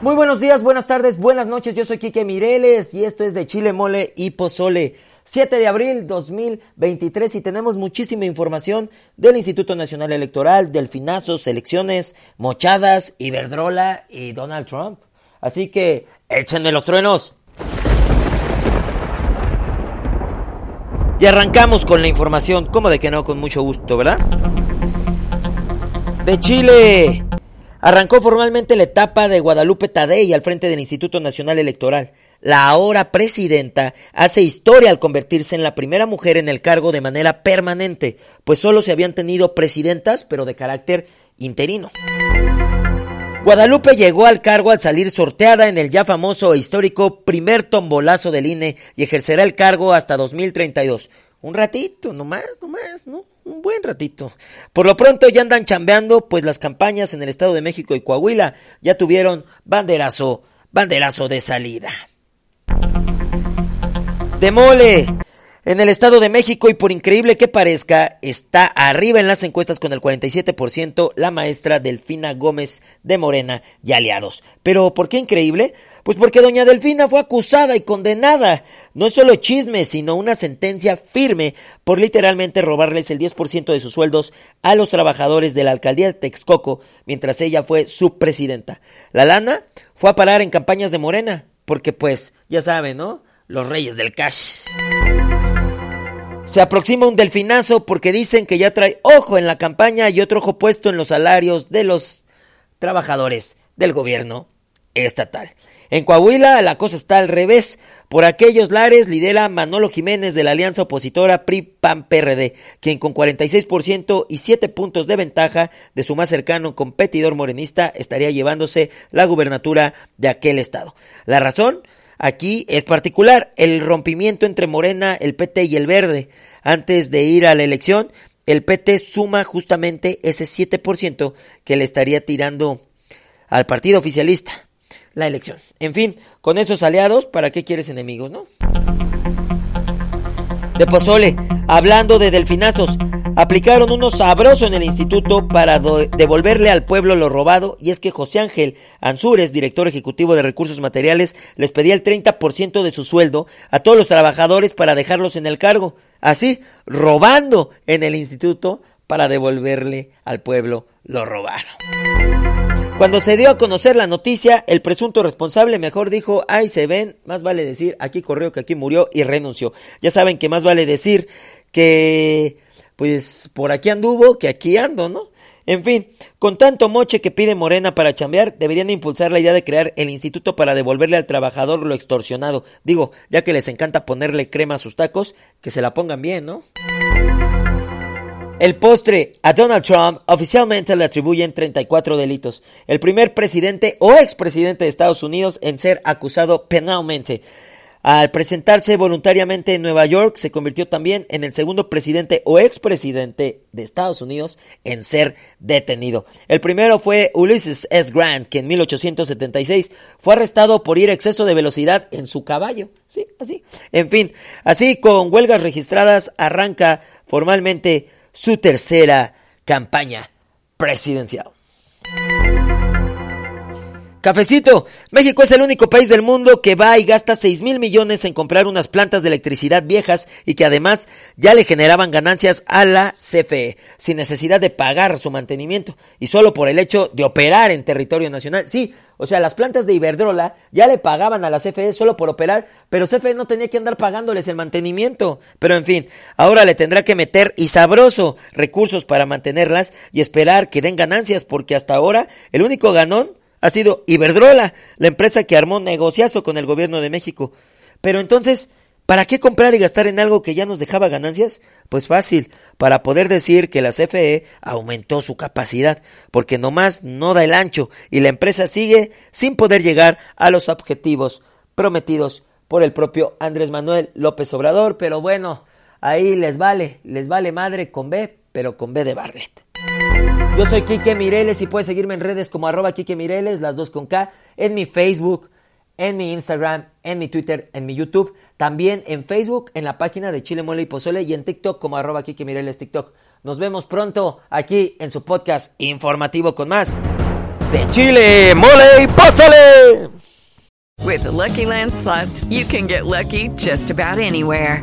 Muy buenos días, buenas tardes, buenas noches. Yo soy Quique Mireles y esto es de Chile Mole y Pozole. 7 de abril 2023 y tenemos muchísima información del Instituto Nacional Electoral, Delfinazos, elecciones, mochadas, Iberdrola y Donald Trump. Así que échenme los truenos. Y arrancamos con la información, como de que no, con mucho gusto, ¿verdad? De Chile. Arrancó formalmente la etapa de Guadalupe Tadei al frente del Instituto Nacional Electoral. La ahora presidenta hace historia al convertirse en la primera mujer en el cargo de manera permanente, pues solo se habían tenido presidentas, pero de carácter interino. Guadalupe llegó al cargo al salir sorteada en el ya famoso e histórico primer tombolazo del INE y ejercerá el cargo hasta 2032. Un ratito, nomás, nomás, ¿no? Un buen ratito. Por lo pronto ya andan chambeando, pues las campañas en el Estado de México y Coahuila ya tuvieron banderazo, banderazo de salida. Demole. En el Estado de México, y por increíble que parezca, está arriba en las encuestas con el 47% la maestra Delfina Gómez de Morena y aliados. Pero, ¿por qué increíble? Pues porque doña Delfina fue acusada y condenada. No es solo chisme, sino una sentencia firme por literalmente robarles el 10% de sus sueldos a los trabajadores de la alcaldía de Texcoco mientras ella fue su presidenta. La lana fue a parar en campañas de Morena, porque pues, ya saben, ¿no? Los reyes del cash. Se aproxima un delfinazo porque dicen que ya trae ojo en la campaña y otro ojo puesto en los salarios de los trabajadores del gobierno estatal. En Coahuila la cosa está al revés. Por aquellos lares lidera Manolo Jiménez de la alianza opositora PRI-PAN-PRD, quien con 46% y 7 puntos de ventaja de su más cercano competidor morenista estaría llevándose la gubernatura de aquel estado. La razón, Aquí es particular el rompimiento entre Morena, el PT y el Verde. Antes de ir a la elección, el PT suma justamente ese 7% que le estaría tirando al partido oficialista la elección. En fin, con esos aliados, ¿para qué quieres enemigos, no? De Pozole, hablando de delfinazos, aplicaron uno sabroso en el instituto para devolverle al pueblo lo robado y es que José Ángel Ansúrez, director ejecutivo de recursos materiales, les pedía el 30% de su sueldo a todos los trabajadores para dejarlos en el cargo, así robando en el instituto para devolverle al pueblo lo robado. Cuando se dio a conocer la noticia, el presunto responsable mejor dijo, ay se ven, más vale decir aquí corrió que aquí murió y renunció. Ya saben que más vale decir que pues por aquí anduvo que aquí ando, ¿no? En fin, con tanto moche que pide Morena para chambear, deberían impulsar la idea de crear el instituto para devolverle al trabajador lo extorsionado. Digo, ya que les encanta ponerle crema a sus tacos, que se la pongan bien, ¿no? El postre a Donald Trump oficialmente le atribuyen 34 delitos. El primer presidente o expresidente de Estados Unidos en ser acusado penalmente. Al presentarse voluntariamente en Nueva York, se convirtió también en el segundo presidente o expresidente de Estados Unidos en ser detenido. El primero fue Ulysses S. Grant, que en 1876 fue arrestado por ir a exceso de velocidad en su caballo. Sí, así. En fin, así con huelgas registradas arranca formalmente su tercera campaña presidencial. Cafecito, México es el único país del mundo que va y gasta 6 mil millones en comprar unas plantas de electricidad viejas y que además ya le generaban ganancias a la CFE, sin necesidad de pagar su mantenimiento y solo por el hecho de operar en territorio nacional. Sí, o sea, las plantas de Iberdrola ya le pagaban a la CFE solo por operar, pero CFE no tenía que andar pagándoles el mantenimiento. Pero en fin, ahora le tendrá que meter y sabroso recursos para mantenerlas y esperar que den ganancias, porque hasta ahora el único ganón ha sido Iberdrola, la empresa que armó negociazo con el gobierno de México. Pero entonces, ¿Para qué comprar y gastar en algo que ya nos dejaba ganancias? Pues fácil, para poder decir que la CFE aumentó su capacidad, porque nomás no da el ancho y la empresa sigue sin poder llegar a los objetivos prometidos por el propio Andrés Manuel López Obrador, pero bueno, ahí les vale, les vale madre con B, pero con B de Barret. Yo soy Quique Mireles y puedes seguirme en redes como arroba Quique Mireles, las dos con K, en mi Facebook, en mi Instagram, en mi Twitter, en mi YouTube, también en Facebook, en la página de Chile Mole y Pozole y en TikTok como arroba Kike Mireles TikTok. Nos vemos pronto aquí en su podcast informativo con más de Chile Mole y Pozole. With the Lucky Land slots, you can get lucky just about anywhere.